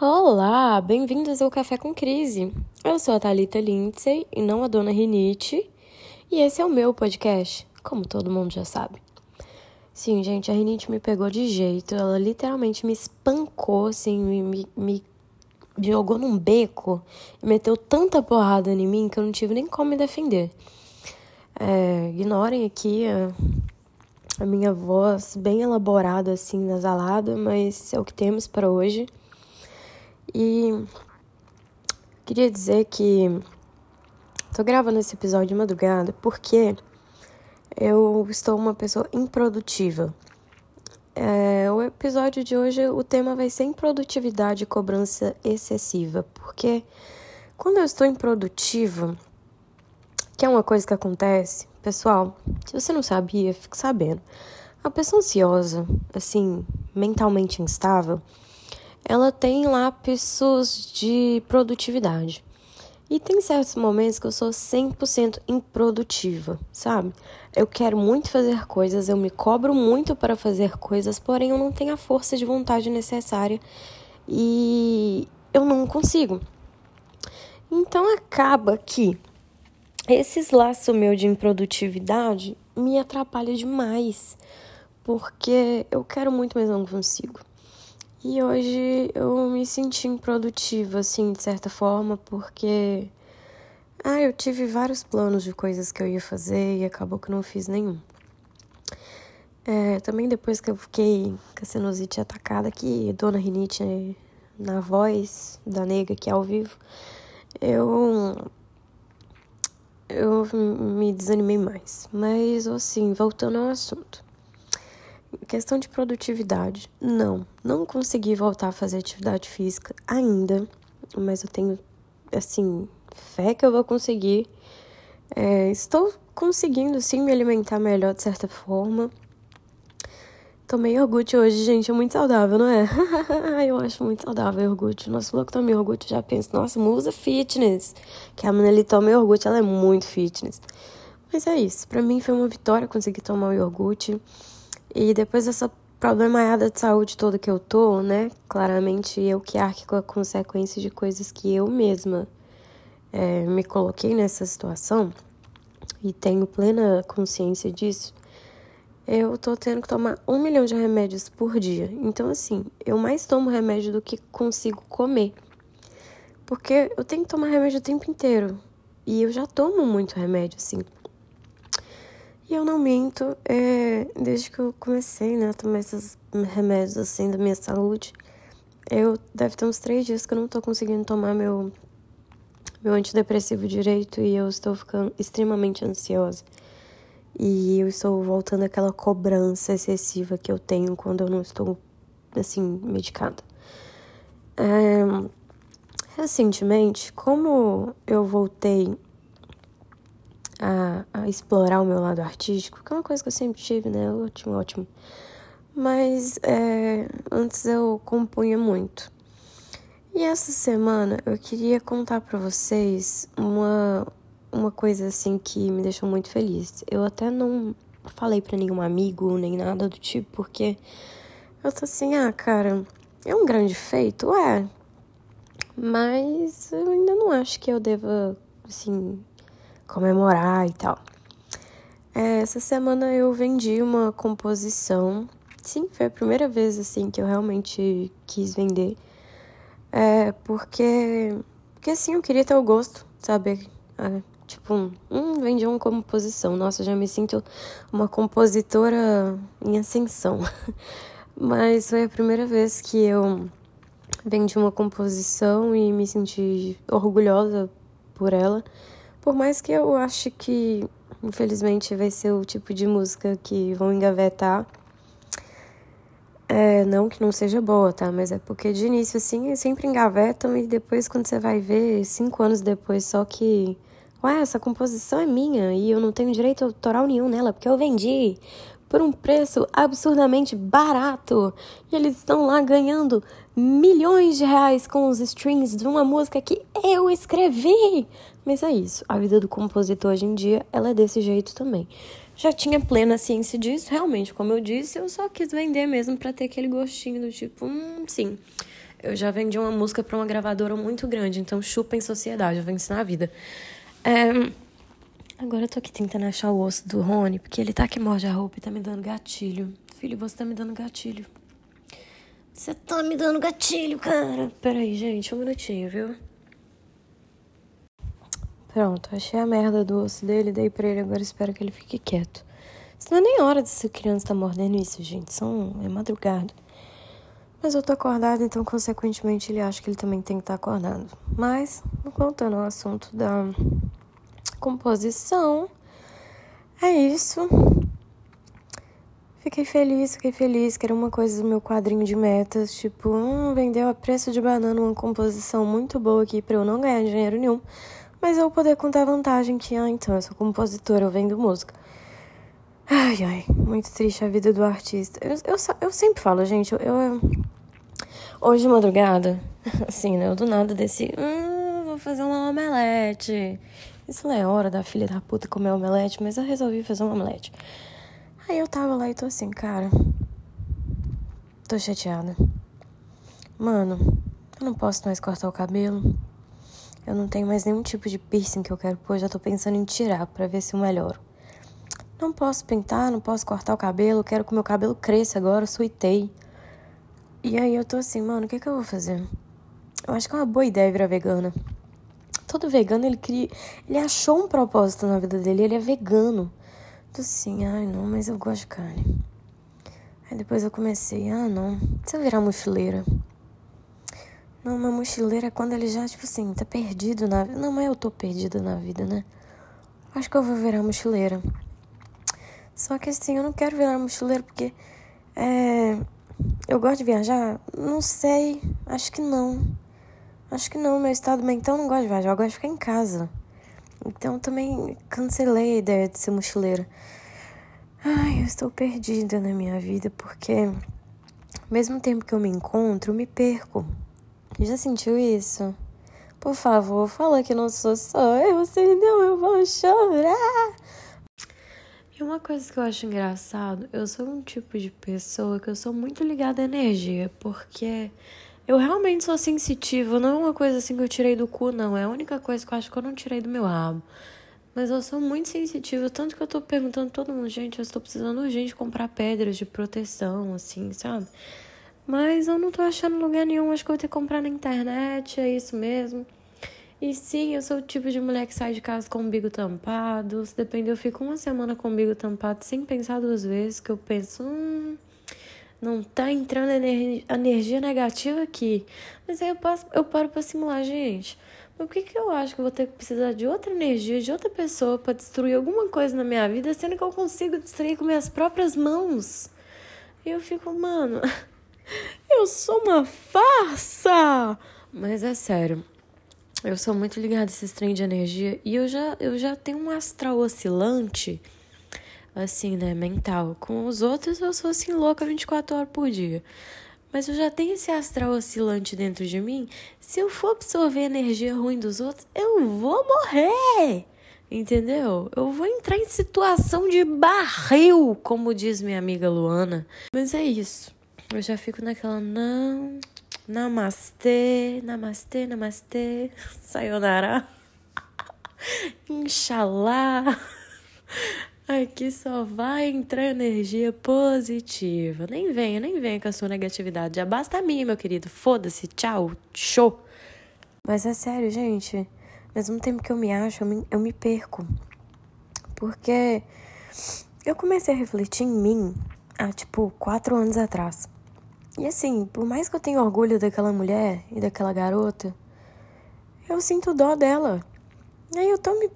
Olá, bem-vindos ao Café com Crise. Eu sou a Thalita Lindsay e não a Dona Rinite, e esse é o meu podcast, como todo mundo já sabe. Sim, gente, a rinite me pegou de jeito, ela literalmente me espancou, assim, me, me, me jogou num beco e meteu tanta porrada em mim que eu não tive nem como me defender. É, ignorem aqui a, a minha voz bem elaborada, assim, nasalada, mas é o que temos para hoje. E queria dizer que tô gravando esse episódio de madrugada porque eu estou uma pessoa improdutiva. É, o episódio de hoje, o tema vai ser improdutividade e cobrança excessiva, porque quando eu estou improdutiva, que é uma coisa que acontece, pessoal, se você não sabia, fique sabendo. A pessoa ansiosa, assim, mentalmente instável, ela tem lapsos de produtividade. E tem certos momentos que eu sou 100% improdutiva, sabe? Eu quero muito fazer coisas, eu me cobro muito para fazer coisas, porém eu não tenho a força de vontade necessária e eu não consigo. Então acaba que esses laços meu de improdutividade me atrapalha demais, porque eu quero muito, mas não consigo. E hoje eu me senti improdutiva, assim, de certa forma, porque. Ah, eu tive vários planos de coisas que eu ia fazer e acabou que não fiz nenhum. É, também depois que eu fiquei com a sinusite atacada aqui, dona rinite na voz da nega aqui ao vivo, eu. Eu me desanimei mais. Mas, assim, voltando ao assunto. Questão de produtividade, não, não consegui voltar a fazer atividade física ainda, mas eu tenho, assim, fé que eu vou conseguir. É, estou conseguindo, sim, me alimentar melhor de certa forma. Tomei iogurte hoje, gente, é muito saudável, não é? eu acho muito saudável iogurte. Nossa, louco toma iogurte, já penso, nossa, musa fitness. Que a menina toma iogurte, ela é muito fitness. Mas é isso, pra mim foi uma vitória conseguir tomar o iogurte. E depois dessa problemaiada de saúde toda que eu tô, né? Claramente eu que arque com a consequência de coisas que eu mesma é, me coloquei nessa situação e tenho plena consciência disso. Eu tô tendo que tomar um milhão de remédios por dia. Então, assim, eu mais tomo remédio do que consigo comer. Porque eu tenho que tomar remédio o tempo inteiro. E eu já tomo muito remédio, assim. Eu não minto, é, desde que eu comecei, né, a tomar esses remédios, assim, da minha saúde, eu deve ter uns três dias que eu não tô conseguindo tomar meu, meu antidepressivo direito e eu estou ficando extremamente ansiosa. E eu estou voltando àquela cobrança excessiva que eu tenho quando eu não estou, assim, medicada. É, recentemente, como eu voltei a, a explorar o meu lado artístico, que é uma coisa que eu sempre tive, né? Ótimo, ótimo. Mas é, antes eu compunha muito. E essa semana eu queria contar para vocês uma, uma coisa assim que me deixou muito feliz. Eu até não falei para nenhum amigo nem nada do tipo, porque eu tô assim, ah, cara, é um grande feito, é. Mas eu ainda não acho que eu deva, assim, comemorar e tal. É, essa semana eu vendi uma composição. Sim, foi a primeira vez assim que eu realmente quis vender. É, porque, porque assim, eu queria ter o gosto, sabe? É, tipo, hum, vendi uma composição. Nossa, já me sinto uma compositora em ascensão. Mas foi a primeira vez que eu vendi uma composição e me senti orgulhosa por ela. Por mais que eu ache que, infelizmente, vai ser o tipo de música que vão engavetar. É, não que não seja boa, tá? Mas é porque de início, assim, sempre engavetam e depois, quando você vai ver, cinco anos depois, só que. Ué, essa composição é minha e eu não tenho direito autoral nenhum nela, porque eu vendi por um preço absurdamente barato. E eles estão lá ganhando milhões de reais com os strings de uma música que eu escrevi. Mas é isso, a vida do compositor hoje em dia, ela é desse jeito também. Já tinha plena ciência disso, realmente, como eu disse, eu só quis vender mesmo para ter aquele gostinho do tipo, hum, sim, Eu já vendi uma música para uma gravadora muito grande, então chupa em sociedade, eu vou ensinar a vida. É... Agora eu tô aqui tentando achar o osso do Rony, porque ele tá que morde a roupa e tá me dando gatilho. Filho, você tá me dando gatilho. Você tá me dando gatilho, cara. Peraí, gente, um minutinho, viu? Pronto, achei a merda do osso dele, dei pra ele, agora espero que ele fique quieto. Isso não é nem hora dessa criança tá mordendo isso, gente. São... É madrugada. Mas eu tô acordada, então, consequentemente, ele acha que ele também tem que estar tá acordado. Mas, voltando ao assunto da composição, é isso. Fiquei feliz, fiquei feliz, que era uma coisa do meu quadrinho de metas, tipo, hum, vendeu a preço de banana uma composição muito boa aqui para eu não ganhar dinheiro nenhum, mas eu poder contar a vantagem que, ah, então, eu sou compositora, eu vendo música. Ai, ai, muito triste a vida do artista. Eu, eu, eu sempre falo, gente, eu, eu Hoje de madrugada, assim, né, eu do nada desci, hum, vou fazer uma omelete. Isso não é hora da filha da puta comer omelete, mas eu resolvi fazer uma omelete. Aí eu tava lá e tô assim, cara. Tô chateada. Mano, eu não posso mais cortar o cabelo. Eu não tenho mais nenhum tipo de piercing que eu quero pôr, já tô pensando em tirar para ver se eu melhoro. Não posso pintar, não posso cortar o cabelo, quero que meu cabelo cresça agora, suitei. E aí eu tô assim, mano, o que que eu vou fazer? Eu acho que é uma boa ideia virar vegana. Todo vegano, ele cria, ele achou um propósito na vida dele, ele é vegano. Tô assim, ai não, mas eu gosto de carne. Aí depois eu comecei, ah não, se eu virar mochileira. Não, uma mochileira é quando ele já, tipo assim, tá perdido na vida. Não, mas eu tô perdida na vida, né? Acho que eu vou virar mochileira. Só que assim, eu não quero virar mochileira porque. É. Eu gosto de viajar? Não sei. Acho que não. Acho que não. Meu estado mental não gosta de viajar. Eu gosto de ficar em casa. Então também cancelei a ideia de ser mochileira. Ai, eu estou perdida na minha vida porque, ao mesmo tempo que eu me encontro, eu me perco. Já sentiu isso? Por favor, fala que não sou só eu, senão eu vou chorar. E uma coisa que eu acho engraçado, eu sou um tipo de pessoa que eu sou muito ligada à energia, porque eu realmente sou sensitiva, não é uma coisa assim que eu tirei do cu, não. É a única coisa que eu acho que eu não tirei do meu rabo. Mas eu sou muito sensitiva, tanto que eu tô perguntando todo mundo, gente, eu estou precisando urgente comprar pedras de proteção, assim, sabe? Mas eu não tô achando lugar nenhum, acho que eu vou ter que comprar na internet, é isso mesmo. E sim, eu sou o tipo de mulher que sai de casa com o umbigo tampado. Se depender, eu fico uma semana com o umbigo tampado sem pensar duas vezes, que eu penso, hum, não tá entrando energia negativa aqui. Mas aí eu, passo, eu paro pra simular, gente. Por que, que eu acho que eu vou ter que precisar de outra energia, de outra pessoa para destruir alguma coisa na minha vida, sendo que eu consigo destruir com minhas próprias mãos? E eu fico, mano, eu sou uma farsa! Mas é sério, eu sou muito ligada a esse trem de energia e eu já, eu já tenho um astral oscilante assim, né, mental. Com os outros eu sou assim louca 24 horas por dia. Mas eu já tenho esse astral oscilante dentro de mim. Se eu for absorver energia ruim dos outros, eu vou morrer. Entendeu? Eu vou entrar em situação de barril, como diz minha amiga Luana. Mas é isso. Eu já fico naquela, não. Namastê, namastê, namastê. Sayonara. Inshallah. Aqui só vai entrar energia positiva. Nem venha, nem venha com a sua negatividade. Já basta a minha, meu querido. Foda-se, tchau, show. Mas é sério, gente. Mesmo tempo que eu me acho, eu me, eu me perco. Porque eu comecei a refletir em mim há, tipo, quatro anos atrás. E assim, por mais que eu tenha orgulho daquela mulher e daquela garota, eu sinto dó dela. E aí eu tô me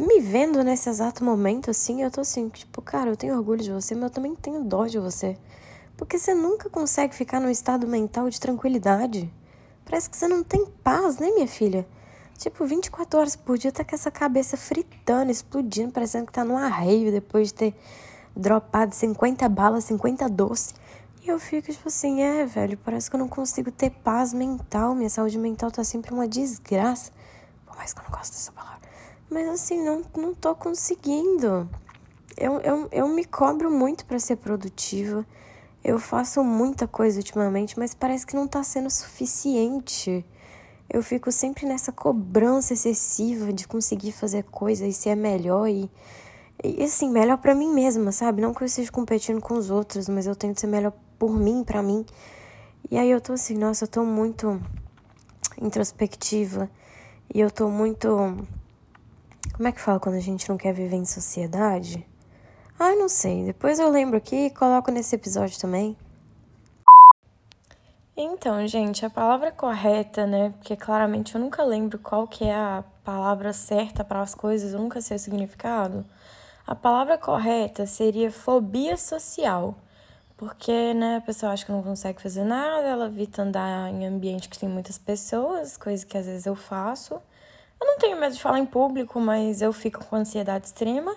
me vendo nesse exato momento, assim, eu tô assim, tipo, cara, eu tenho orgulho de você, mas eu também tenho dó de você. Porque você nunca consegue ficar num estado mental de tranquilidade. Parece que você não tem paz, né, minha filha? Tipo, 24 horas por dia tá com essa cabeça fritando, explodindo, parecendo que tá num arreio depois de ter dropado 50 balas, 50 doces. E eu fico tipo assim, é, velho, parece que eu não consigo ter paz mental. Minha saúde mental tá sempre uma desgraça. Por mais que eu não gosto dessa palavra. Mas assim, não, não tô conseguindo. Eu, eu, eu me cobro muito para ser produtiva. Eu faço muita coisa ultimamente, mas parece que não tá sendo suficiente. Eu fico sempre nessa cobrança excessiva de conseguir fazer coisa e ser melhor e, e assim, melhor para mim mesma, sabe? Não que eu esteja competindo com os outros, mas eu tento ser melhor por mim, para mim. E aí eu tô assim, nossa, eu tô muito introspectiva e eu tô muito como é que fala quando a gente não quer viver em sociedade? Ah, não sei. Depois eu lembro aqui e coloco nesse episódio também. Então, gente, a palavra correta, né? Porque claramente eu nunca lembro qual que é a palavra certa para as coisas, nunca sei o significado. A palavra correta seria fobia social. Porque, né, a pessoa acha que não consegue fazer nada, ela evita andar em ambiente que tem muitas pessoas, coisa que às vezes eu faço. Eu não tenho medo de falar em público, mas eu fico com ansiedade extrema.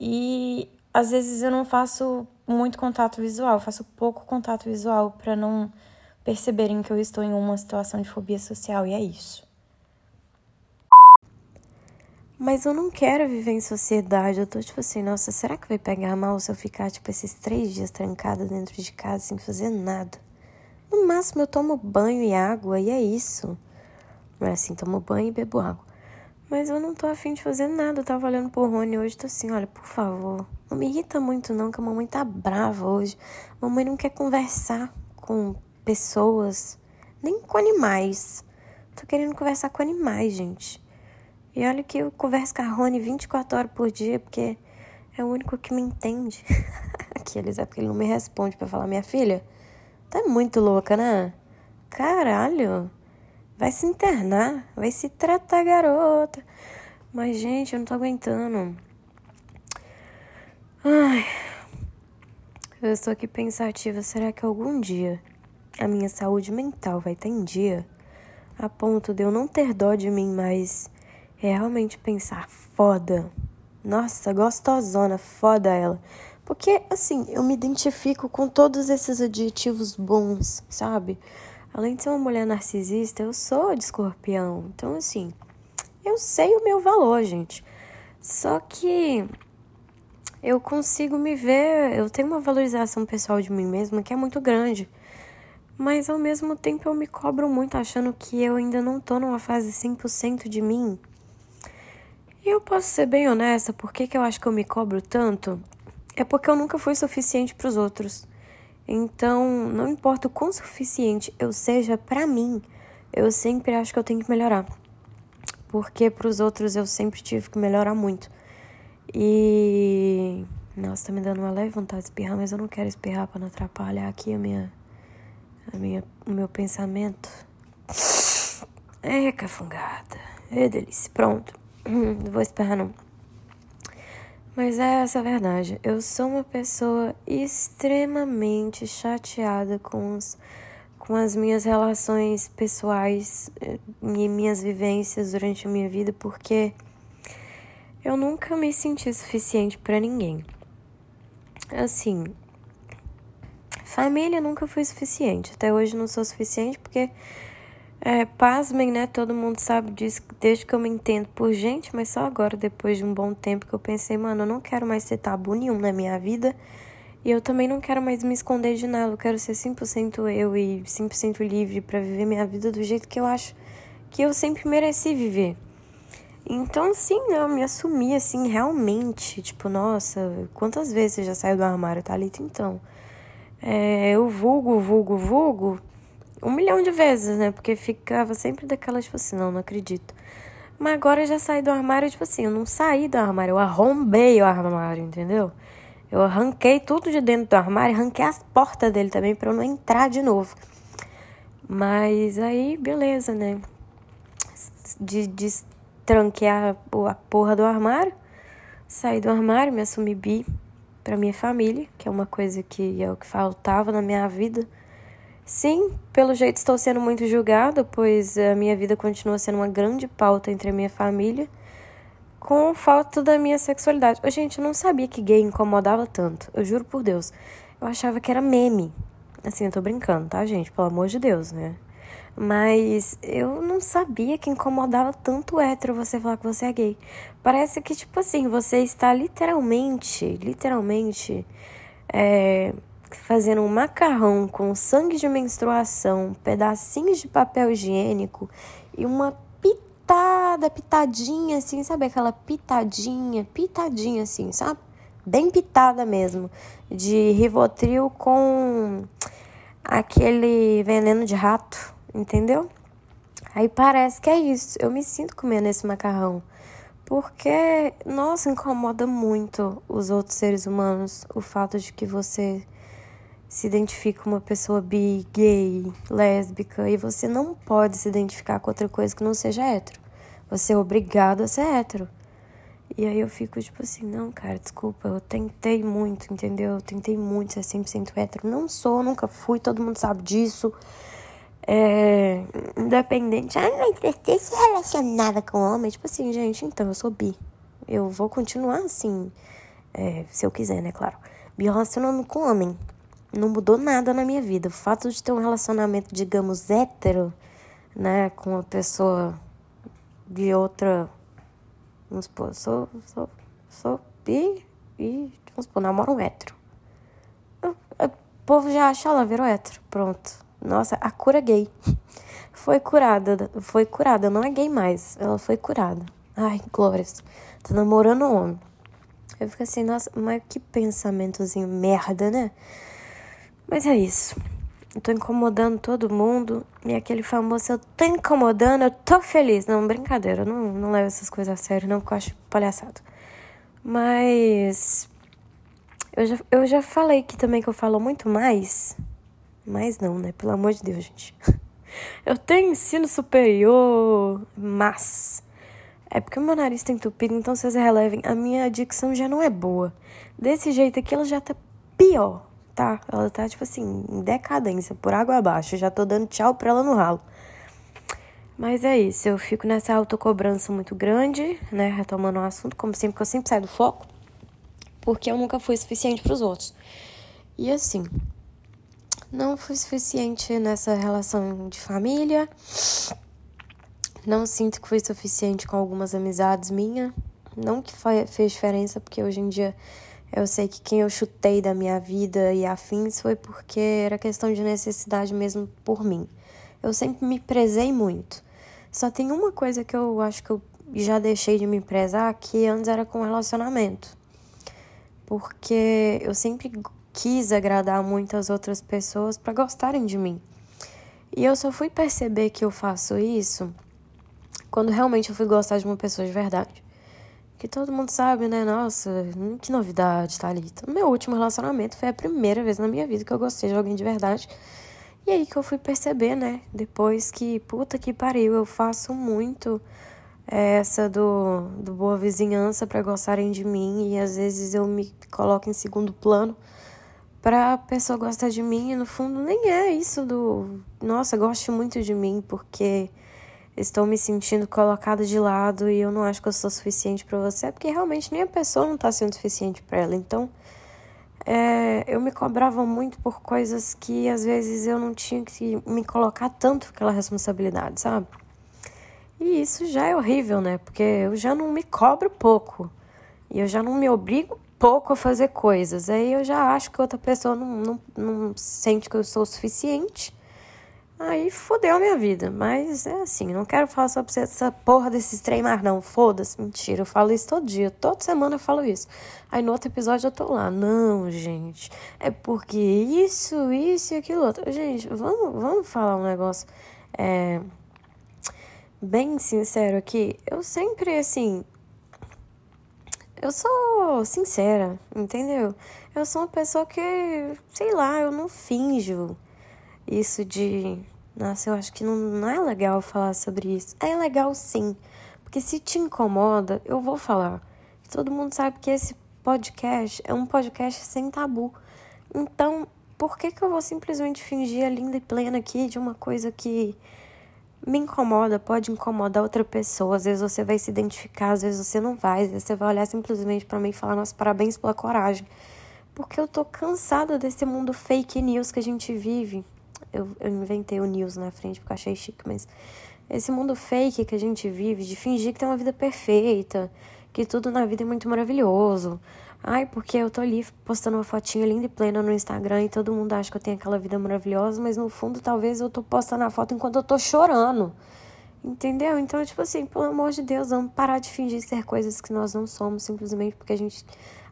E às vezes eu não faço muito contato visual, faço pouco contato visual para não perceberem que eu estou em uma situação de fobia social e é isso. Mas eu não quero viver em sociedade. Eu tô tipo assim, nossa, será que vai pegar mal se eu ficar, tipo, esses três dias trancada dentro de casa sem fazer nada? No máximo eu tomo banho e água e é isso. Não é assim, tomo banho e bebo água. Mas eu não tô afim de fazer nada. Eu tava olhando pro Rony hoje, tô assim, olha, por favor, não me irrita muito não, que a mamãe tá brava hoje. Mamãe não quer conversar com pessoas, nem com animais. Tô querendo conversar com animais, gente. E olha que eu converso com a Rony 24 horas por dia, porque é o único que me entende. Aqueles é porque ele não me responde para falar, minha filha, tá muito louca, né? Caralho. Vai se internar, vai se tratar, garota. Mas, gente, eu não tô aguentando. Ai. Eu estou aqui pensativa. Será que algum dia a minha saúde mental vai estar em dia? A ponto de eu não ter dó de mim, mas realmente pensar, foda. Nossa, gostosona, foda ela. Porque, assim, eu me identifico com todos esses adjetivos bons, sabe? Além de ser uma mulher narcisista, eu sou de escorpião. Então, assim, eu sei o meu valor, gente. Só que eu consigo me ver, eu tenho uma valorização pessoal de mim mesma que é muito grande. Mas ao mesmo tempo eu me cobro muito achando que eu ainda não tô numa fase 100% de mim. E eu posso ser bem honesta, por que, que eu acho que eu me cobro tanto? É porque eu nunca fui suficiente para os outros. Então, não importa o quão suficiente eu seja para mim, eu sempre acho que eu tenho que melhorar. Porque para os outros eu sempre tive que melhorar muito. E nossa, tá me dando uma leve vontade de espirrar, mas eu não quero espirrar para não atrapalhar aqui a minha a minha o meu pensamento. É cafungada. É delícia. Pronto. Vou espirrar não. Mas é essa a verdade. Eu sou uma pessoa extremamente chateada com, os, com as minhas relações pessoais eh, e minhas vivências durante a minha vida, porque eu nunca me senti suficiente para ninguém. Assim, família nunca foi suficiente. Até hoje não sou suficiente porque é, pasmem, né? Todo mundo sabe disso desde que eu me entendo por gente, mas só agora, depois de um bom tempo, que eu pensei, mano, eu não quero mais ter tabu nenhum na minha vida. E eu também não quero mais me esconder de nada. Eu quero ser 100% eu e 100% livre para viver minha vida do jeito que eu acho que eu sempre mereci viver. Então, sim, né, eu me assumi assim, realmente. Tipo, nossa, quantas vezes você já saiu do armário, Thalita? Então, é, eu vulgo, vulgo, vulgo um milhão de vezes, né? Porque ficava sempre daquela, tipo assim, não, não acredito. Mas agora eu já saí do armário, tipo assim, eu não saí do armário, eu arrombei o armário, entendeu? Eu arranquei tudo de dentro do armário, arranquei as portas dele também para eu não entrar de novo. Mas aí, beleza, né? De, destranquei a, a porra do armário, saí do armário, me assumi bi pra minha família, que é uma coisa que é o que faltava na minha vida Sim, pelo jeito estou sendo muito julgada, pois a minha vida continua sendo uma grande pauta entre a minha família, com falta da minha sexualidade. Oh, gente, eu não sabia que gay incomodava tanto, eu juro por Deus. Eu achava que era meme. Assim, eu tô brincando, tá, gente? Pelo amor de Deus, né? Mas eu não sabia que incomodava tanto hétero você falar que você é gay. Parece que, tipo assim, você está literalmente, literalmente, é, fazendo um macarrão com sangue de menstruação, pedacinhos de papel higiênico e uma pitada, pitadinha assim, sabe aquela pitadinha, pitadinha assim, sabe? Bem pitada mesmo, de Rivotril com aquele veneno de rato, entendeu? Aí parece que é isso. Eu me sinto comendo esse macarrão. Porque, nossa, incomoda muito os outros seres humanos o fato de que você se identifica uma pessoa bi, gay, lésbica e você não pode se identificar com outra coisa que não seja hétero. Você é obrigado a ser hétero. E aí eu fico tipo assim, não, cara, desculpa, eu tentei muito, entendeu? Eu tentei muito ser 100% hétero. Não sou, nunca fui, todo mundo sabe disso é, independente. Ah, mas você se relacionava com homem? Tipo assim, gente, então, eu sou bi. Eu vou continuar assim, é, se eu quiser, né, claro. Me relacionando com homem. Não mudou nada na minha vida. O fato de ter um relacionamento, digamos, hétero, né, com uma pessoa de outra. Vamos supor, sou, sou, sou bi e, vamos supor, namoro um hétero. O povo já acha, ela virou hétero. Pronto nossa, a cura gay. Foi curada, foi curada, não é gay mais, ela foi curada. Ai, glórias. Tá namorando um homem. Eu fico assim, nossa, mas que pensamentozinho merda, né? Mas é isso. Eu tô incomodando todo mundo. E aquele famoso, eu tô incomodando, eu tô feliz. Não, brincadeira, eu não, não levo essas coisas a sério, não, porque eu acho palhaçado. Mas. Eu já, eu já falei aqui também que eu falo muito mais. Mas não, né? Pelo amor de Deus, gente. Eu tenho ensino superior, mas. É porque o meu nariz tá entupido, então vocês relevem, a minha dicção já não é boa. Desse jeito aqui, ela já tá pior, tá? Ela tá, tipo assim, em decadência, por água abaixo. Eu já tô dando tchau pra ela no ralo. Mas é isso, eu fico nessa autocobrança muito grande, né? Retomando o assunto, como sempre, que eu sempre saio do foco, porque eu nunca fui suficiente para os outros. E assim, não fui suficiente nessa relação de família. Não sinto que fui suficiente com algumas amizades minhas. Não que fez diferença, porque hoje em dia eu sei que quem eu chutei da minha vida e afins foi porque era questão de necessidade mesmo por mim. Eu sempre me prezei muito. Só tem uma coisa que eu acho que eu já deixei de me prezar, que antes era com relacionamento. Porque eu sempre quis agradar muitas outras pessoas para gostarem de mim. E eu só fui perceber que eu faço isso quando realmente eu fui gostar de uma pessoa de verdade. Que todo mundo sabe, né? Nossa, que novidade, Thalita. Meu último relacionamento foi a primeira vez na minha vida que eu gostei de alguém de verdade. E aí que eu fui perceber, né? Depois que, puta que pariu, eu faço muito é, essa do, do boa vizinhança para gostarem de mim e às vezes eu me coloco em segundo plano pra pessoa gostar de mim, e no fundo nem é isso do, nossa, goste muito de mim porque estou me sentindo colocada de lado e eu não acho que eu sou suficiente para você, porque realmente nem a pessoa não tá sendo suficiente para ela. Então, é, eu me cobrava muito por coisas que às vezes eu não tinha que me colocar tanto aquela responsabilidade, sabe? E isso já é horrível, né? Porque eu já não me cobro pouco. E eu já não me obrigo pouco a fazer coisas. Aí eu já acho que outra pessoa não, não, não sente que eu sou o suficiente. Aí fodeu a minha vida. Mas é assim, não quero falar sobre essa porra desses trem mais, não. Foda-se, mentira. Eu falo isso todo dia. Toda semana eu falo isso. Aí no outro episódio eu tô lá. Não, gente. É porque isso, isso e aquilo outro. Gente, vamos, vamos falar um negócio. É, bem sincero aqui. Eu sempre, assim, eu sou sincera, entendeu? Eu sou uma pessoa que, sei lá, eu não finjo isso de. Nossa, eu acho que não, não é legal falar sobre isso. É legal sim, porque se te incomoda, eu vou falar. Todo mundo sabe que esse podcast é um podcast sem tabu. Então, por que, que eu vou simplesmente fingir a linda e plena aqui de uma coisa que me incomoda, pode incomodar outra pessoa. Às vezes você vai se identificar, às vezes você não vai. Às vezes você vai olhar simplesmente para mim e falar: Nossa, parabéns pela coragem. Porque eu tô cansada desse mundo fake news que a gente vive. Eu, eu inventei o news na frente porque eu achei chique, mas esse mundo fake que a gente vive, de fingir que tem uma vida perfeita, que tudo na vida é muito maravilhoso. Ai, porque eu tô ali postando uma fotinha linda e plena no Instagram e todo mundo acha que eu tenho aquela vida maravilhosa, mas no fundo talvez eu tô postando a foto enquanto eu tô chorando. Entendeu? Então, tipo assim, pelo amor de Deus, vamos parar de fingir ser coisas que nós não somos, simplesmente porque a gente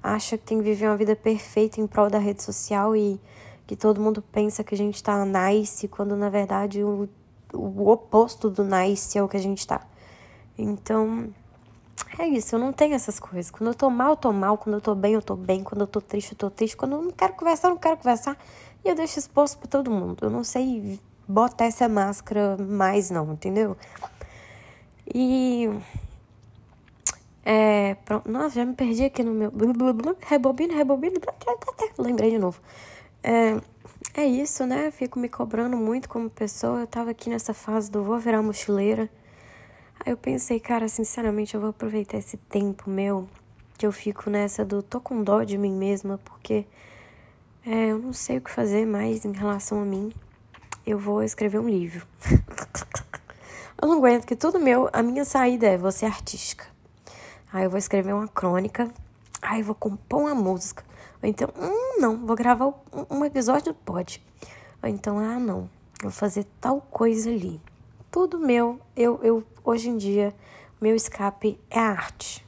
acha que tem que viver uma vida perfeita em prol da rede social e que todo mundo pensa que a gente tá nice, quando na verdade o, o oposto do nice é o que a gente tá. Então, é isso, eu não tenho essas coisas. Quando eu tô mal, eu tô mal. Quando eu tô bem, eu tô bem. Quando eu tô triste, eu tô triste. Quando eu não quero conversar, eu não quero conversar. E eu deixo exposto pra todo mundo. Eu não sei botar essa máscara mais, não, entendeu? E. É. Pronto. Nossa, já me perdi aqui no meu. Rebobina, rebobina. Lembrei de novo. É, é isso, né? Fico me cobrando muito como pessoa. Eu tava aqui nessa fase do vou virar mochileira. Aí eu pensei, cara, sinceramente, eu vou aproveitar esse tempo meu que eu fico nessa do tô com dó de mim mesma, porque é, eu não sei o que fazer mais em relação a mim. Eu vou escrever um livro. eu não aguento que tudo meu, a minha saída é você artística. Aí eu vou escrever uma crônica, aí eu vou compor uma música. Ou então, hum, não, vou gravar um, episódio, pode. Ou então, ah, não, vou fazer tal coisa ali tudo meu, eu, eu hoje em dia, meu escape é a arte.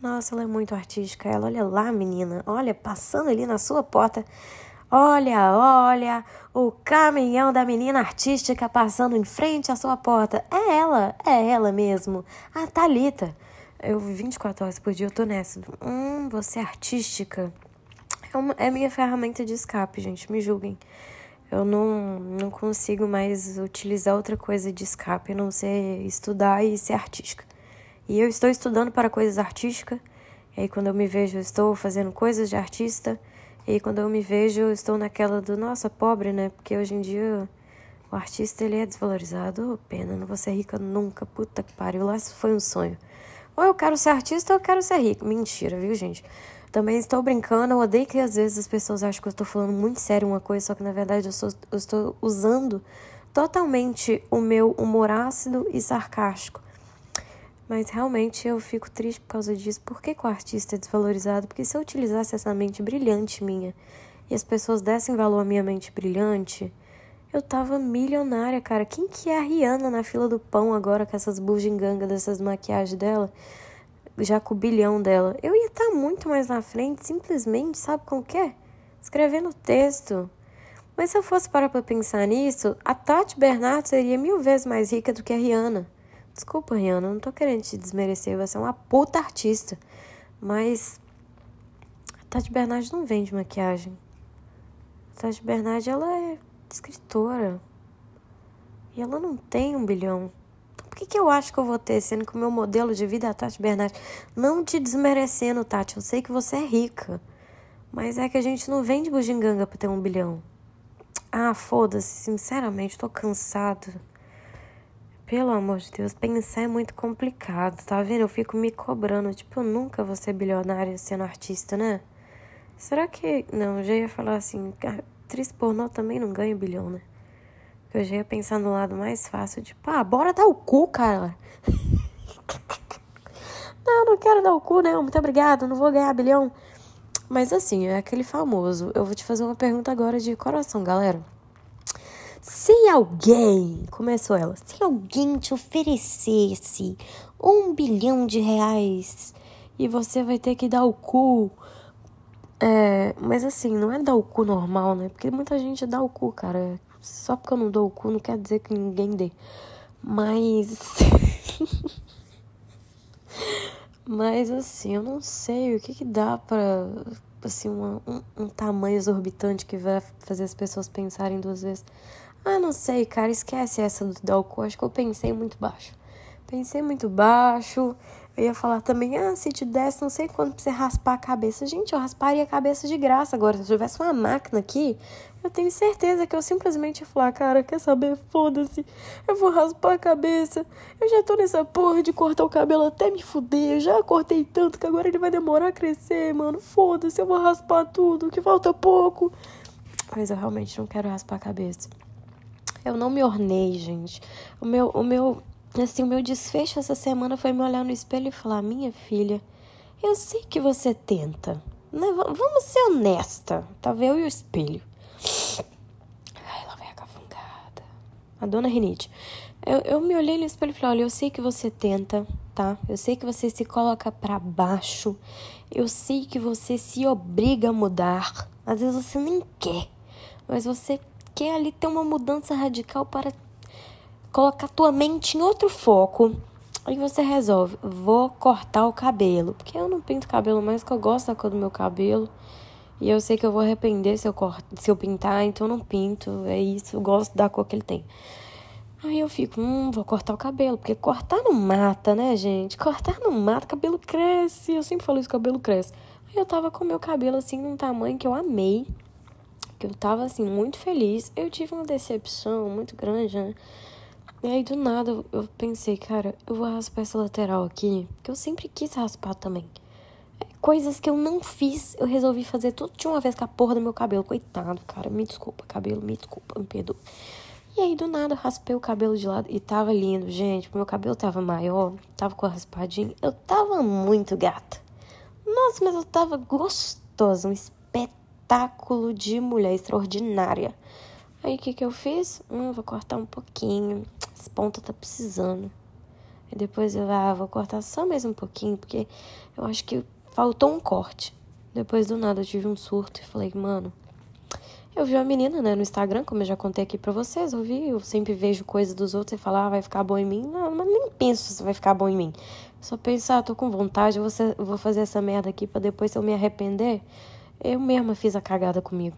Nossa, ela é muito artística. Ela, olha lá, menina, olha, passando ali na sua porta. Olha, olha, o caminhão da menina artística passando em frente à sua porta. É ela, é ela mesmo, a Talita. Eu 24 horas por dia eu tô nessa. Hum, você é artística. É, uma, é minha ferramenta de escape, gente, me julguem eu não, não consigo mais utilizar outra coisa de escape a não ser estudar e ser artística. E eu estou estudando para coisas artísticas, e aí quando eu me vejo, eu estou fazendo coisas de artista, e aí quando eu me vejo, eu estou naquela do, nossa, pobre, né? Porque hoje em dia o artista ele é desvalorizado. Oh, pena, não vou ser rica nunca, puta que pariu, lá foi um sonho. Ou eu quero ser artista ou eu quero ser rico. Mentira, viu, gente? Também estou brincando, eu odeio que às vezes as pessoas acham que eu estou falando muito sério uma coisa, só que na verdade eu, sou, eu estou usando totalmente o meu humor ácido e sarcástico. Mas realmente eu fico triste por causa disso. Por que, que o artista é desvalorizado? Porque se eu utilizasse essa mente brilhante minha e as pessoas dessem valor à minha mente brilhante, eu tava milionária, cara. Quem que é a Rihanna na fila do pão agora com essas bugigangas dessas maquiagens dela? Já com o bilhão dela. Eu ia estar tá muito mais na frente, simplesmente, sabe com o quê? Escrevendo texto. Mas se eu fosse parar pra pensar nisso, a Tati Bernardo seria mil vezes mais rica do que a Rihanna. Desculpa, Rihanna, não tô querendo te desmerecer, você é uma puta artista. Mas a Tati Bernardo não vende maquiagem. A Tati Bernardo, ela é escritora. E ela não tem um bilhão que, que eu acho que eu vou ter, sendo que o meu modelo de vida é a Tati Bernardes? Não te desmerecendo, Tati, eu sei que você é rica, mas é que a gente não vende bugiganga pra ter um bilhão. Ah, foda-se, sinceramente, tô cansado. Pelo amor de Deus, pensar é muito complicado, tá vendo? Eu fico me cobrando, tipo, eu nunca vou ser bilionária sendo artista, né? Será que. Não, já ia falar assim, atriz pornô também não ganha bilhão, né? Eu já ia pensar no lado mais fácil, tipo, ah, bora dar o cu, cara. não, não quero dar o cu, não. Muito obrigada, não vou ganhar bilhão. Mas assim, é aquele famoso. Eu vou te fazer uma pergunta agora de coração, galera. Se alguém, começou ela, se alguém te oferecesse um bilhão de reais e você vai ter que dar o cu. É, mas assim, não é dar o cu normal, né? Porque muita gente dá o cu, cara. Só porque eu não dou o cu não quer dizer que ninguém dê. Mas. Mas assim, eu não sei o que, que dá pra. Assim, uma, um, um tamanho exorbitante que vai fazer as pessoas pensarem duas vezes. Ah, não sei, cara, esquece essa do dar o cu. Acho que eu pensei muito baixo. Pensei muito baixo. Eu ia falar também, ah, se te desse não sei quanto pra você raspar a cabeça. Gente, eu rasparia a cabeça de graça agora. Se eu tivesse uma máquina aqui, eu tenho certeza que eu simplesmente ia falar, cara, quer saber? Foda-se. Eu vou raspar a cabeça. Eu já tô nessa porra de cortar o cabelo até me fuder. Eu já cortei tanto que agora ele vai demorar a crescer, mano. Foda-se, eu vou raspar tudo, que falta pouco. Mas eu realmente não quero raspar a cabeça. Eu não me ornei, gente. O meu, o meu Assim, o meu desfecho essa semana foi me olhar no espelho e falar: Minha filha, eu sei que você tenta. né? Vamos ser honesta. Tava eu e o espelho. Ai, lá vai a cafungada. A dona Rinite. Eu, eu me olhei no espelho e falei: olha, eu sei que você tenta, tá? Eu sei que você se coloca para baixo. Eu sei que você se obriga a mudar. Às vezes você nem quer, mas você quer ali ter uma mudança radical para colocar tua mente em outro foco. Aí você resolve, vou cortar o cabelo. Porque eu não pinto cabelo mais, que eu gosto da cor do meu cabelo. E eu sei que eu vou arrepender se eu, corto, se eu pintar, então eu não pinto. É isso, eu gosto da cor que ele tem. Aí eu fico, hum, vou cortar o cabelo, porque cortar não mata, né, gente? Cortar não mata, cabelo cresce. Eu sempre falo isso, cabelo cresce. Aí eu tava com meu cabelo assim num tamanho que eu amei, que eu tava assim muito feliz. Eu tive uma decepção muito grande, né? E aí do nada eu pensei, cara, eu vou raspar essa lateral aqui, que eu sempre quis raspar também. É, coisas que eu não fiz, eu resolvi fazer tudo de uma vez com a porra do meu cabelo. Coitado, cara, me desculpa, cabelo, me desculpa, me perdoa. E aí, do nada, eu raspei o cabelo de lado e tava lindo, gente. Meu cabelo tava maior, tava com a raspadinha. Eu tava muito gata. Nossa, mas eu tava gostosa, um espetáculo de mulher extraordinária. Aí, o que que eu fiz? Hum, vou cortar um pouquinho. Esse ponta tá precisando. E depois eu, ah, vou cortar só mais um pouquinho, porque eu acho que faltou um corte. Depois do nada eu tive um surto e falei, mano, eu vi uma menina, né, no Instagram, como eu já contei aqui pra vocês, eu vi, eu sempre vejo coisas dos outros e falar, ah, vai ficar bom em mim. Não, mas nem penso se vai ficar bom em mim. Só pensar, ah, tô com vontade, eu vou, vou fazer essa merda aqui pra depois se eu me arrepender. Eu mesma fiz a cagada comigo.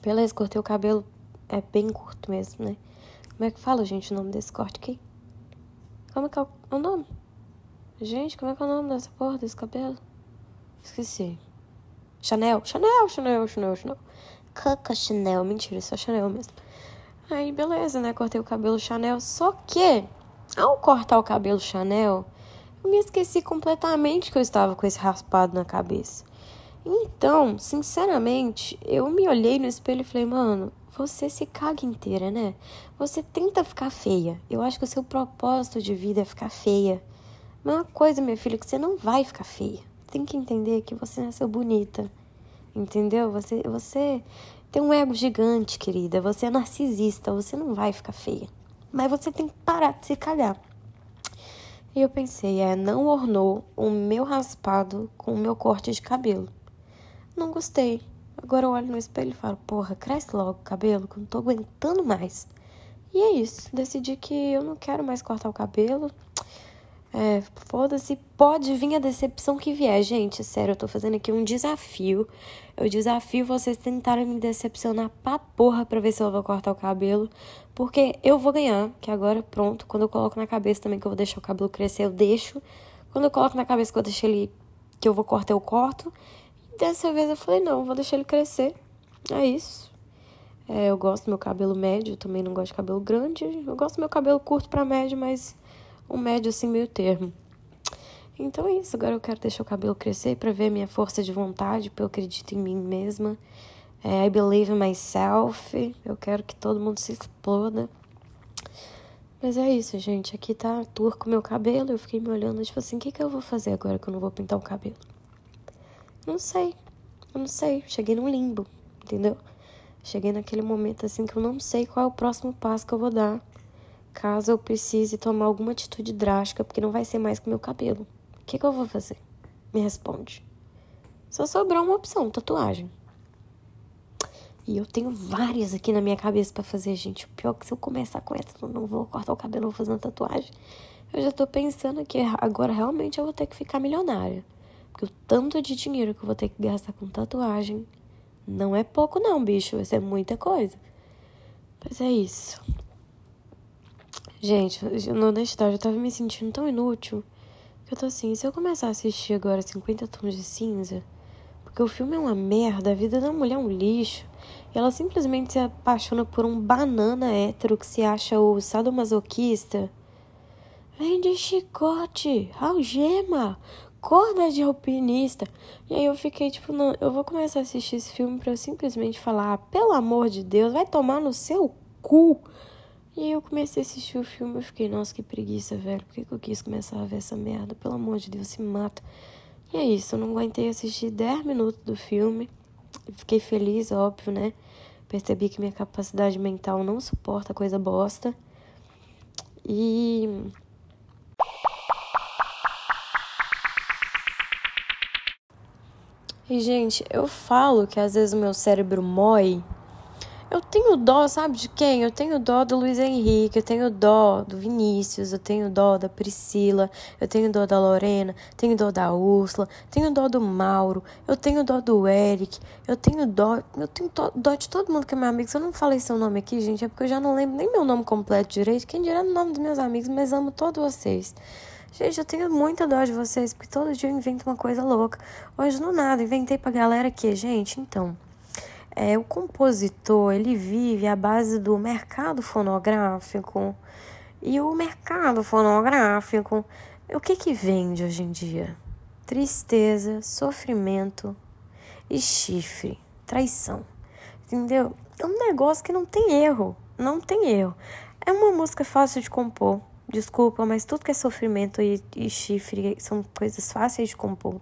Beleza, cortei o cabelo, é bem curto mesmo, né? Como é que fala, gente, o nome desse corte aqui? Como é que é o nome? Gente, como é que é o nome dessa porra, desse cabelo? Esqueci. Chanel, Chanel, Chanel, Chanel, Chanel. Caca Chanel. Mentira, só Chanel mesmo. Aí, beleza, né? Cortei o cabelo Chanel. Só que, ao cortar o cabelo Chanel, eu me esqueci completamente que eu estava com esse raspado na cabeça. Então, sinceramente, eu me olhei no espelho e falei, mano, você se caga inteira, né? Você tenta ficar feia. Eu acho que o seu propósito de vida é ficar feia. Mas uma coisa, minha filha, que você não vai ficar feia. Tem que entender que você nasceu bonita. Entendeu? Você, você tem um ego gigante, querida. Você é narcisista. Você não vai ficar feia. Mas você tem que parar de se cagar. E eu pensei, é, não ornou o meu raspado com o meu corte de cabelo. Não gostei. Agora eu olho no espelho e falo, porra, cresce logo o cabelo, que eu não tô aguentando mais. E é isso. Decidi que eu não quero mais cortar o cabelo. É, foda-se, pode vir a decepção que vier. Gente, sério, eu tô fazendo aqui um desafio. Eu desafio vocês tentarem me decepcionar pra porra pra ver se eu vou cortar o cabelo. Porque eu vou ganhar, que agora, pronto, quando eu coloco na cabeça também que eu vou deixar o cabelo crescer, eu deixo. Quando eu coloco na cabeça que eu deixo ele, que eu vou cortar, eu corto. Dessa vez eu falei, não, vou deixar ele crescer. É isso. É, eu gosto do meu cabelo médio, também não gosto de cabelo grande. Eu gosto do meu cabelo curto pra médio, mas um médio assim meio termo. Então é isso, agora eu quero deixar o cabelo crescer para ver minha força de vontade, porque eu acredito em mim mesma. É, I believe in myself. Eu quero que todo mundo se exploda. Mas é isso, gente. Aqui tá a tour com meu cabelo. Eu fiquei me olhando, tipo assim, o que, que eu vou fazer agora que eu não vou pintar o cabelo? Não sei. Eu não sei. Cheguei num limbo, entendeu? Cheguei naquele momento assim que eu não sei qual é o próximo passo que eu vou dar caso eu precise tomar alguma atitude drástica, porque não vai ser mais com meu cabelo. O que, que eu vou fazer? Me responde. Só sobrou uma opção, tatuagem. E eu tenho várias aqui na minha cabeça para fazer, gente. O pior é que se eu começar com essa, eu não vou cortar o cabelo, vou fazer uma tatuagem. Eu já tô pensando que agora realmente eu vou ter que ficar milionária. Porque o tanto de dinheiro que eu vou ter que gastar com tatuagem não é pouco não, bicho. Isso é muita coisa. Mas é isso. Gente, na honestidade, eu tava me sentindo tão inútil que eu tô assim, se eu começar a assistir agora 50 tons de cinza, porque o filme é uma merda, a vida da mulher é um lixo, e ela simplesmente se apaixona por um banana hétero que se acha o sadomasoquista. Vende chicote, algema, corda de alpinista. E aí eu fiquei tipo, não, eu vou começar a assistir esse filme pra eu simplesmente falar, ah, pelo amor de Deus, vai tomar no seu cu. E aí eu comecei a assistir o filme e fiquei, nossa, que preguiça, velho. Por que, que eu quis começar a ver essa merda? Pelo amor de Deus, se mata. E é isso, eu não aguentei assistir 10 minutos do filme. Fiquei feliz, óbvio, né? Percebi que minha capacidade mental não suporta coisa bosta. E. E, gente, eu falo que às vezes o meu cérebro mói eu tenho dó, sabe de quem? Eu tenho dó do Luiz Henrique, eu tenho dó do Vinícius, eu tenho dó da Priscila, eu tenho dó da Lorena, tenho dó da Úrsula, tenho dó do Mauro, eu tenho dó do Eric, eu tenho dó, eu tenho dó de todo mundo que é meu amigo. Se eu não falei seu nome aqui, gente, é porque eu já não lembro nem meu nome completo direito, quem dirá o nome dos meus amigos, mas amo todos vocês. Gente, eu tenho muita dó de vocês, porque todo dia eu invento uma coisa louca. Hoje, no nada, inventei pra galera que, gente, então. É, o compositor ele vive à base do mercado fonográfico e o mercado fonográfico o que que vende hoje em dia tristeza sofrimento e chifre traição entendeu é um negócio que não tem erro não tem erro é uma música fácil de compor desculpa mas tudo que é sofrimento e, e chifre são coisas fáceis de compor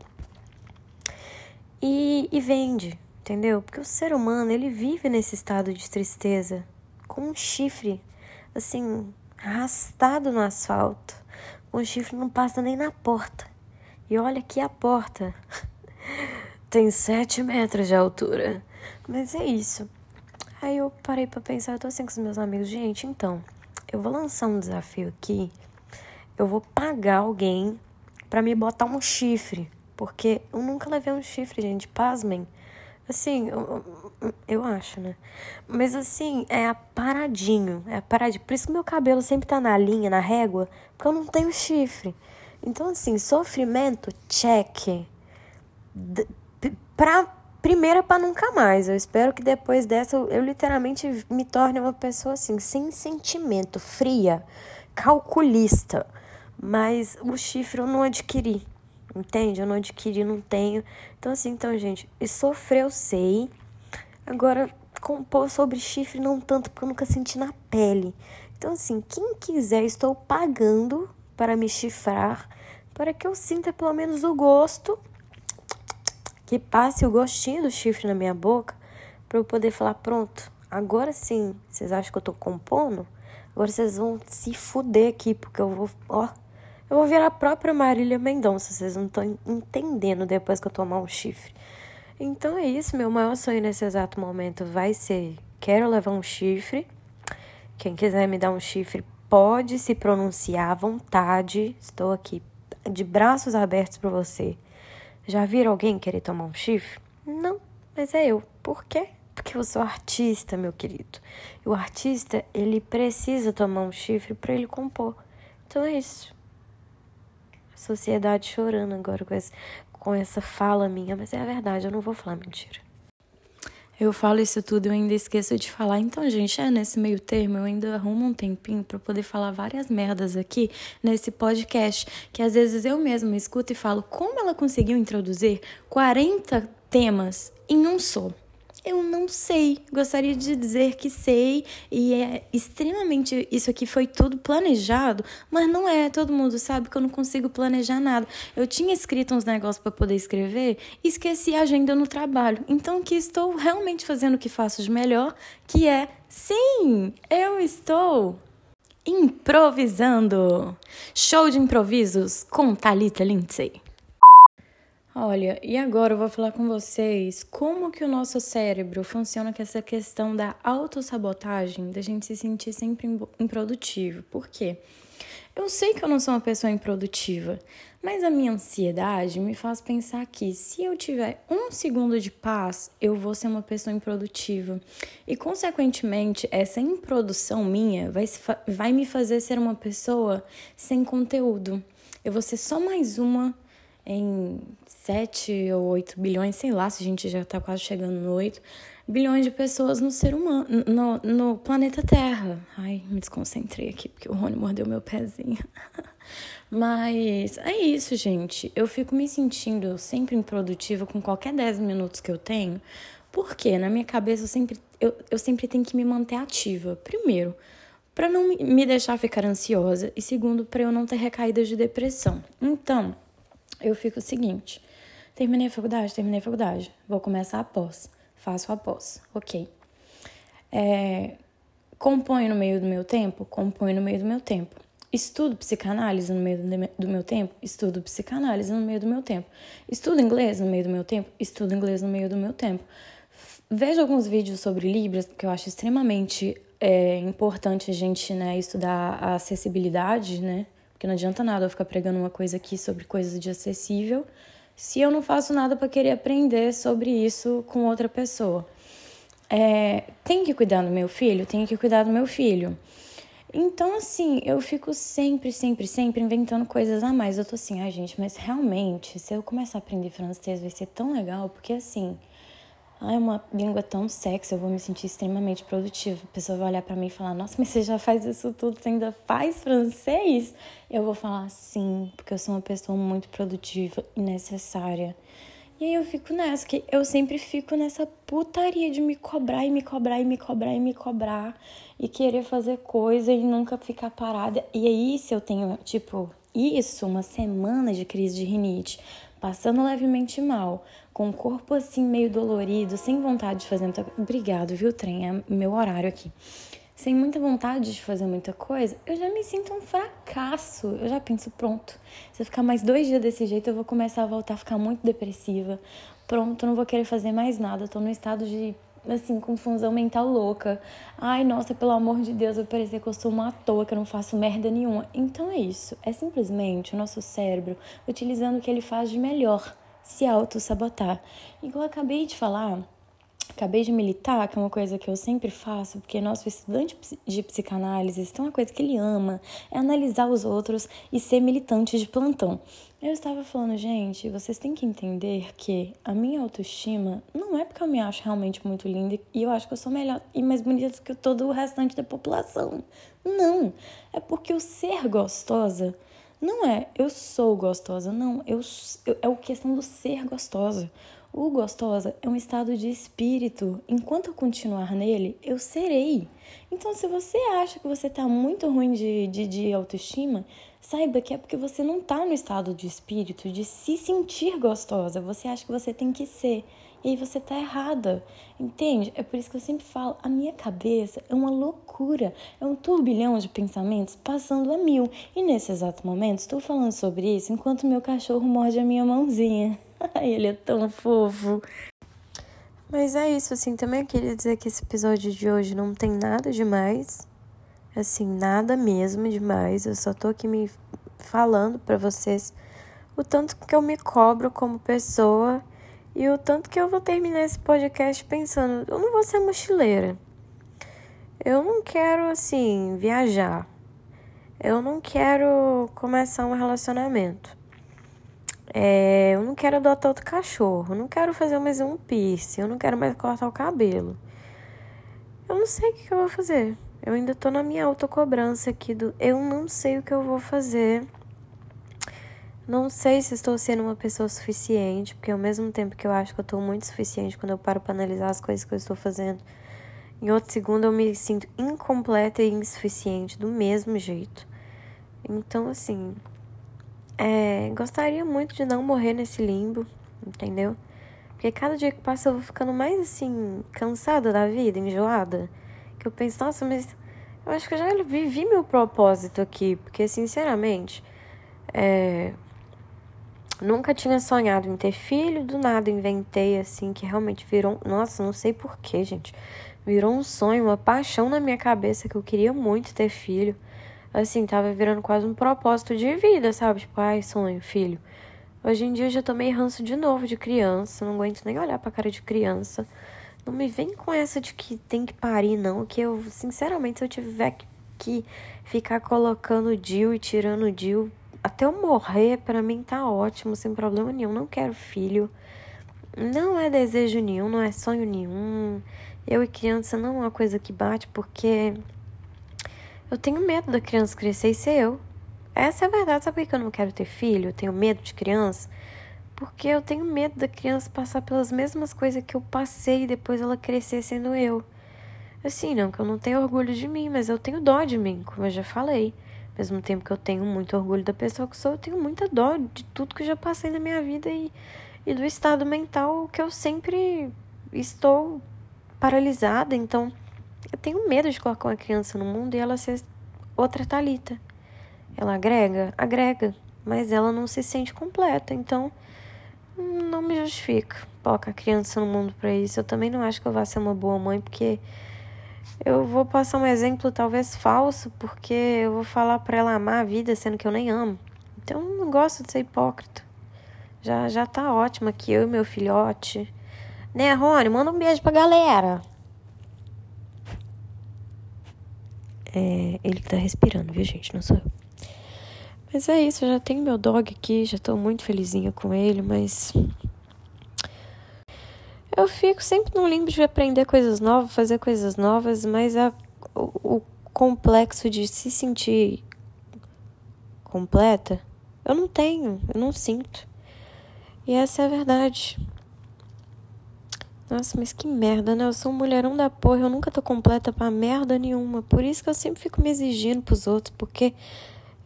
e, e vende entendeu? Porque o ser humano, ele vive nesse estado de tristeza, com um chifre, assim, arrastado no asfalto. O chifre não passa nem na porta. E olha aqui a porta. Tem sete metros de altura. Mas é isso. Aí eu parei para pensar, eu tô assim com os meus amigos, gente, então, eu vou lançar um desafio aqui. Eu vou pagar alguém para me botar um chifre. Porque eu nunca levei um chifre, gente. Pasmem. Assim, eu, eu acho, né? Mas assim, é paradinho. É paradinho. Por isso que meu cabelo sempre tá na linha, na régua, porque eu não tenho chifre. Então, assim, sofrimento, check. Pra, primeira para nunca mais. Eu espero que depois dessa eu, eu literalmente me torne uma pessoa assim, sem sentimento, fria, calculista. Mas o chifre eu não adquiri. Entende? Eu não adquiri, não tenho. Então, assim, então, gente, e sofrer eu sei. Agora, compor sobre chifre não tanto, porque eu nunca senti na pele. Então, assim, quem quiser, estou pagando para me chifrar, para que eu sinta pelo menos o gosto, que passe o gostinho do chifre na minha boca, para eu poder falar: pronto, agora sim, vocês acham que eu tô compondo? Agora vocês vão se fuder aqui, porque eu vou, ó, eu vou virar a própria Marília Mendonça, vocês não estão entendendo depois que eu tomar um chifre. Então é isso, meu maior sonho nesse exato momento vai ser: quero levar um chifre. Quem quiser me dar um chifre pode se pronunciar à vontade. Estou aqui de braços abertos para você. Já viram alguém querer tomar um chifre? Não, mas é eu. Por quê? Porque eu sou artista, meu querido. E o artista, ele precisa tomar um chifre para ele compor. Então é isso sociedade chorando agora com, esse, com essa fala minha, mas é a verdade, eu não vou falar mentira. Eu falo isso tudo e eu ainda esqueço de falar. Então, gente, é nesse meio termo, eu ainda arrumo um tempinho para poder falar várias merdas aqui nesse podcast, que às vezes eu mesma escuto e falo como ela conseguiu introduzir 40 temas em um só. Eu não sei. Gostaria de dizer que sei e é extremamente. Isso aqui foi tudo planejado, mas não é. Todo mundo sabe que eu não consigo planejar nada. Eu tinha escrito uns negócios para poder escrever e esqueci a agenda no trabalho. Então, que estou realmente fazendo o que faço de melhor, que é sim, eu estou improvisando. Show de improvisos com Talita Lindsay. Olha, e agora eu vou falar com vocês como que o nosso cérebro funciona com essa questão da autossabotagem, da gente se sentir sempre improdutivo. Por quê? Eu sei que eu não sou uma pessoa improdutiva, mas a minha ansiedade me faz pensar que se eu tiver um segundo de paz, eu vou ser uma pessoa improdutiva. E, consequentemente, essa improdução minha vai, vai me fazer ser uma pessoa sem conteúdo. Eu vou ser só mais uma em 7 ou 8 bilhões, sei lá, se a gente já está quase chegando no 8 bilhões de pessoas no ser humano, no, no planeta Terra. Ai, me desconcentrei aqui porque o Rony mordeu meu pezinho. Mas é isso, gente. Eu fico me sentindo sempre improdutiva com qualquer 10 minutos que eu tenho, porque na minha cabeça eu sempre, eu, eu sempre tenho que me manter ativa. Primeiro, para não me deixar ficar ansiosa, e segundo, para eu não ter recaídas de depressão. Então, eu fico o seguinte: Terminei a faculdade, terminei a faculdade. Vou começar a pós. Faço a pós. Ok. É, componho no meio do meu tempo? Componho no meio do meu tempo. Estudo psicanálise no meio do meu tempo? Estudo psicanálise no meio do meu tempo. Estudo inglês no meio do meu tempo? Estudo inglês no meio do meu tempo. Vejo alguns vídeos sobre Libras, porque eu acho extremamente é, importante a gente né, estudar a acessibilidade, né? Porque não adianta nada eu ficar pregando uma coisa aqui sobre coisas de acessível se eu não faço nada para querer aprender sobre isso com outra pessoa. É, tem que cuidar do meu filho? Tenho que cuidar do meu filho. Então, assim, eu fico sempre, sempre, sempre inventando coisas a mais. Eu tô assim, ai, ah, gente, mas realmente, se eu começar a aprender francês vai ser tão legal, porque assim, é uma língua tão sexy, eu vou me sentir extremamente produtiva. A pessoa vai olhar para mim e falar: Nossa, mas você já faz isso tudo, você ainda faz francês? Eu vou falar sim, porque eu sou uma pessoa muito produtiva e necessária. E aí eu fico nessa, que eu sempre fico nessa putaria de me cobrar e me cobrar e me cobrar e me cobrar e querer fazer coisa e nunca ficar parada. E aí, se eu tenho, tipo, isso, uma semana de crise de rinite, passando levemente mal, com o corpo assim meio dolorido, sem vontade de fazer muita Obrigado, viu, trem? É meu horário aqui sem muita vontade de fazer muita coisa, eu já me sinto um fracasso. Eu já penso, pronto, se eu ficar mais dois dias desse jeito, eu vou começar a voltar a ficar muito depressiva. Pronto, não vou querer fazer mais nada. Tô num estado de, assim, confusão mental louca. Ai, nossa, pelo amor de Deus, vai parecer que eu sou uma à toa, que eu não faço merda nenhuma. Então é isso. É simplesmente o nosso cérebro utilizando o que ele faz de melhor, se auto-sabotar. Igual eu acabei de falar Acabei de militar, que é uma coisa que eu sempre faço, porque nosso estudante de psicanálise, tem uma coisa que ele ama, é analisar os outros e ser militante de plantão. Eu estava falando, gente, vocês têm que entender que a minha autoestima não é porque eu me acho realmente muito linda e eu acho que eu sou melhor e mais bonita do que todo o restante da população. Não, é porque o ser gostosa não é eu sou gostosa, não, eu, eu é a questão do ser gostosa. O gostosa é um estado de espírito. Enquanto eu continuar nele, eu serei. Então, se você acha que você está muito ruim de, de, de autoestima, saiba que é porque você não está no estado de espírito de se sentir gostosa. Você acha que você tem que ser. E aí você tá errada, entende? É por isso que eu sempre falo, a minha cabeça é uma loucura, é um turbilhão de pensamentos passando a mil. E nesse exato momento estou falando sobre isso enquanto meu cachorro morde a minha mãozinha. Ele é tão fofo. Mas é isso, assim, também queria dizer que esse episódio de hoje não tem nada demais. Assim, nada mesmo demais. Eu só tô aqui me falando para vocês o tanto que eu me cobro como pessoa e o tanto que eu vou terminar esse podcast pensando, eu não vou ser mochileira. Eu não quero assim viajar. Eu não quero começar um relacionamento. É, eu não quero adotar outro cachorro, eu não quero fazer mais um piercing, eu não quero mais cortar o cabelo. Eu não sei o que, eu vou fazer. Eu ainda tô na minha autocobrança aqui do eu não sei o que eu vou fazer. Não sei se estou sendo uma pessoa suficiente, porque ao mesmo tempo que eu acho que eu estou muito suficiente quando eu paro para analisar as coisas que eu estou fazendo, em outro segundo eu me sinto incompleta e insuficiente do mesmo jeito. Então, assim, é, gostaria muito de não morrer nesse limbo, entendeu? Porque cada dia que passa eu vou ficando mais assim, cansada da vida, enjoada. Que eu penso, nossa, mas eu acho que eu já vivi meu propósito aqui. Porque, sinceramente, é, nunca tinha sonhado em ter filho, do nada inventei assim, que realmente virou. Nossa, não sei porquê, gente. Virou um sonho, uma paixão na minha cabeça que eu queria muito ter filho assim, tava virando quase um propósito de vida, sabe? Tipo, ai, sonho, filho. Hoje em dia eu já tomei ranço de novo de criança, não aguento nem olhar pra cara de criança. Não me vem com essa de que tem que parir, não, que eu, sinceramente, se eu tiver que ficar colocando Dil e tirando Dil até eu morrer, para mim tá ótimo, sem problema nenhum. Não quero filho. Não é desejo nenhum, não é sonho nenhum. Eu e criança não é uma coisa que bate, porque eu tenho medo da criança crescer e ser eu. Essa é a verdade. Sabe por que eu não quero ter filho? Eu tenho medo de criança? Porque eu tenho medo da criança passar pelas mesmas coisas que eu passei e depois ela crescer sendo eu. Assim, não que eu não tenho orgulho de mim, mas eu tenho dó de mim, como eu já falei. Ao mesmo tempo que eu tenho muito orgulho da pessoa que sou, eu tenho muita dó de tudo que eu já passei na minha vida e e do estado mental que eu sempre estou paralisada. Então, eu tenho medo de colocar uma criança no mundo e ela ser outra Talita. Ela agrega? Agrega, mas ela não se sente completa. Então, não me justifica colocar a criança no mundo para isso. Eu também não acho que eu vá ser uma boa mãe, porque eu vou passar um exemplo talvez falso, porque eu vou falar para ela amar a vida, sendo que eu nem amo. Então, não gosto de ser hipócrita. Já, já tá ótimo aqui, eu e meu filhote. Né, Rony? Manda um beijo pra galera. É, ele tá respirando, viu, gente? Não sou eu. Mas é isso, eu já tenho meu dog aqui, já tô muito felizinha com ele, mas. Eu fico sempre no limbo de aprender coisas novas, fazer coisas novas, mas a, o, o complexo de se sentir completa, eu não tenho, eu não sinto. E essa é a verdade. Nossa, mas que merda, né? Eu sou um mulherão da porra, eu nunca tô completa pra merda nenhuma. Por isso que eu sempre fico me exigindo pros outros, porque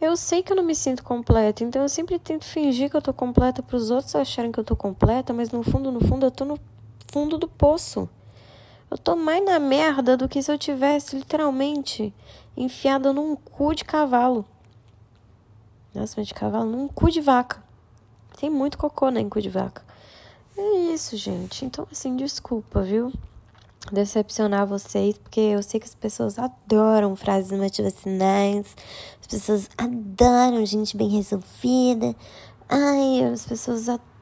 eu sei que eu não me sinto completa. Então eu sempre tento fingir que eu tô completa pros outros acharem que eu tô completa, mas no fundo, no fundo, eu tô no fundo do poço. Eu tô mais na merda do que se eu tivesse literalmente enfiada num cu de cavalo. Nossa, mas de cavalo, num cu de vaca. Tem muito cocô né, em cu de vaca. É isso, gente. Então, assim, desculpa, viu? Decepcionar vocês, porque eu sei que as pessoas adoram frases motivacionais, as pessoas adoram gente bem resolvida, ai, as pessoas adoram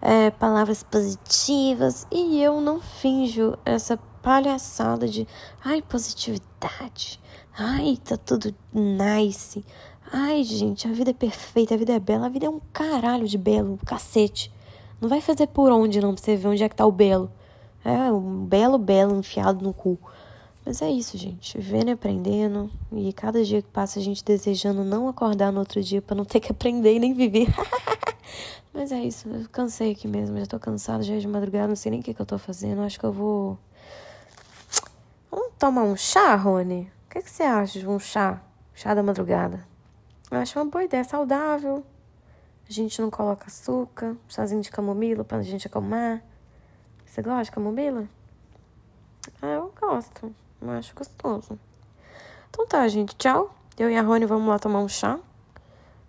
é, palavras positivas, e eu não finjo essa palhaçada de ai, positividade, ai, tá tudo nice, Ai, gente, a vida é perfeita, a vida é bela, a vida é um caralho de belo, um cacete. Não vai fazer por onde não pra você ver onde é que tá o belo. É um belo belo enfiado no cu. Mas é isso, gente. Vivendo e aprendendo. E cada dia que passa a gente desejando não acordar no outro dia para não ter que aprender e nem viver. Mas é isso. Eu cansei aqui mesmo. Já tô cansada, já é de madrugada. Não sei nem o que, que eu tô fazendo. Acho que eu vou. Vamos tomar um chá, Rony? O que, que você acha de um chá? Chá da madrugada. Eu acho uma boa ideia, saudável. A gente não coloca açúcar, chazinho de camomila pra gente acalmar. Você gosta de camomila? Ah, eu gosto. Eu acho gostoso. Então tá, gente. Tchau. Eu e a Rony vamos lá tomar um chá.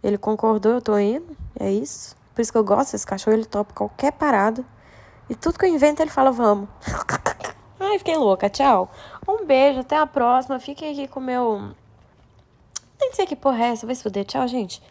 Ele concordou, eu tô indo. É isso. Por isso que eu gosto desse cachorro. Ele topa qualquer parada. E tudo que eu invento, ele fala, vamos. Ai, fiquei louca. Tchau. Um beijo, até a próxima. Fiquem aqui com o meu nem sei que porra é essa, vai se fuder. Tchau, gente.